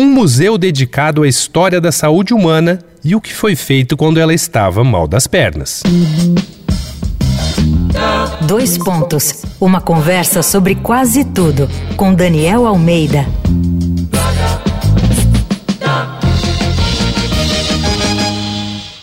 um museu dedicado à história da saúde humana e o que foi feito quando ela estava mal das pernas. Dois pontos. Uma conversa sobre quase tudo com Daniel Almeida.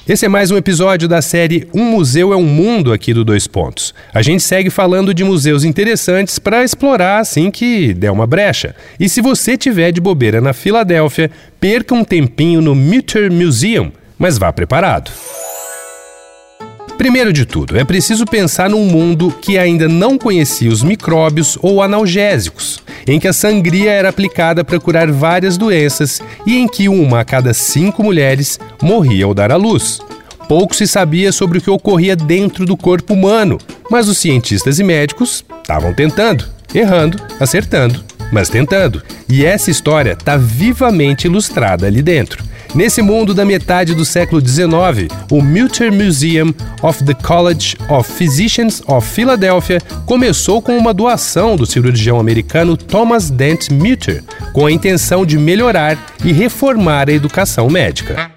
Esse é mais um episódio da série Um Museu é um Mundo aqui do Dois Pontos. A gente segue falando de museus interessantes para explorar assim que der uma brecha. E se você tiver de bobeira na Filadélfia, perca um tempinho no Mutter Museum, mas vá preparado. Primeiro de tudo, é preciso pensar num mundo que ainda não conhecia os micróbios ou analgésicos, em que a sangria era aplicada para curar várias doenças e em que uma a cada cinco mulheres morria ao dar à luz. Pouco se sabia sobre o que ocorria dentro do corpo humano, mas os cientistas e médicos estavam tentando, errando, acertando, mas tentando. E essa história está vivamente ilustrada ali dentro. Nesse mundo da metade do século XIX, o Mutter Museum of the College of Physicians of Philadelphia começou com uma doação do cirurgião americano Thomas Dent Mutter, com a intenção de melhorar e reformar a educação médica.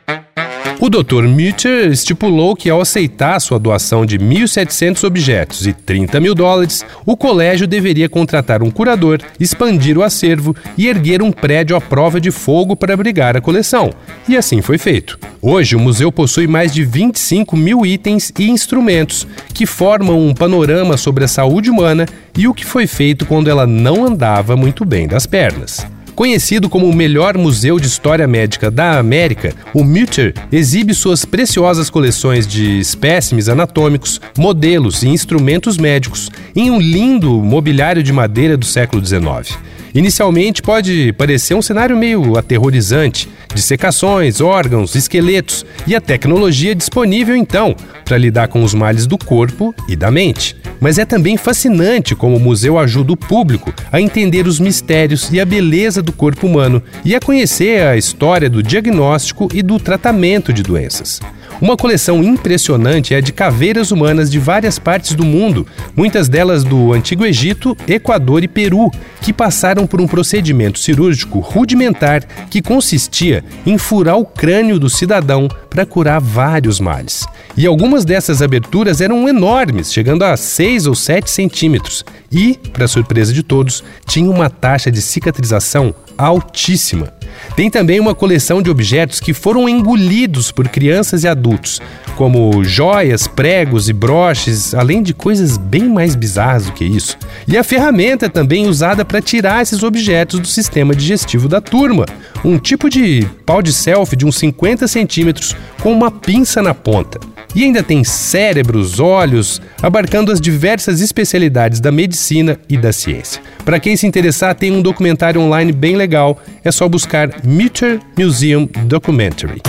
O Dr. Mutter estipulou que, ao aceitar sua doação de 1.700 objetos e 30 mil dólares, o colégio deveria contratar um curador, expandir o acervo e erguer um prédio à prova de fogo para abrigar a coleção. E assim foi feito. Hoje, o museu possui mais de 25 mil itens e instrumentos que formam um panorama sobre a saúde humana e o que foi feito quando ela não andava muito bem das pernas. Conhecido como o melhor museu de história médica da América, o Mutter exibe suas preciosas coleções de espécimes anatômicos, modelos e instrumentos médicos em um lindo mobiliário de madeira do século XIX. Inicialmente pode parecer um cenário meio aterrorizante, dissecações, órgãos, esqueletos e a tecnologia disponível então para lidar com os males do corpo e da mente. Mas é também fascinante como o museu ajuda o público a entender os mistérios e a beleza do corpo humano e a conhecer a história do diagnóstico e do tratamento de doenças. Uma coleção impressionante é a de caveiras humanas de várias partes do mundo, muitas delas do Antigo Egito, Equador e Peru, que passaram por um procedimento cirúrgico rudimentar que consistia em furar o crânio do cidadão para curar vários males. E algumas dessas aberturas eram enormes, chegando a 6 ou 7 centímetros, e, para surpresa de todos, tinha uma taxa de cicatrização altíssima. Tem também uma coleção de objetos que foram engolidos por crianças e adultos, como joias, pregos e broches, além de coisas bem mais bizarras do que isso. E a ferramenta é também usada para tirar esses objetos do sistema digestivo da turma, um tipo de pau de selfie de uns 50 centímetros com uma pinça na ponta. E ainda tem cérebros, olhos, abarcando as diversas especialidades da medicina e da ciência. Para quem se interessar, tem um documentário online bem legal, é só buscar Mutter Museum Documentary.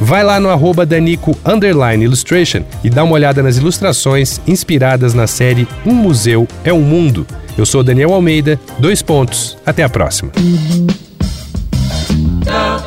Vai lá no arroba Danico Illustration e dá uma olhada nas ilustrações inspiradas na série Um Museu é um Mundo. Eu sou Daniel Almeida, dois pontos, até a próxima.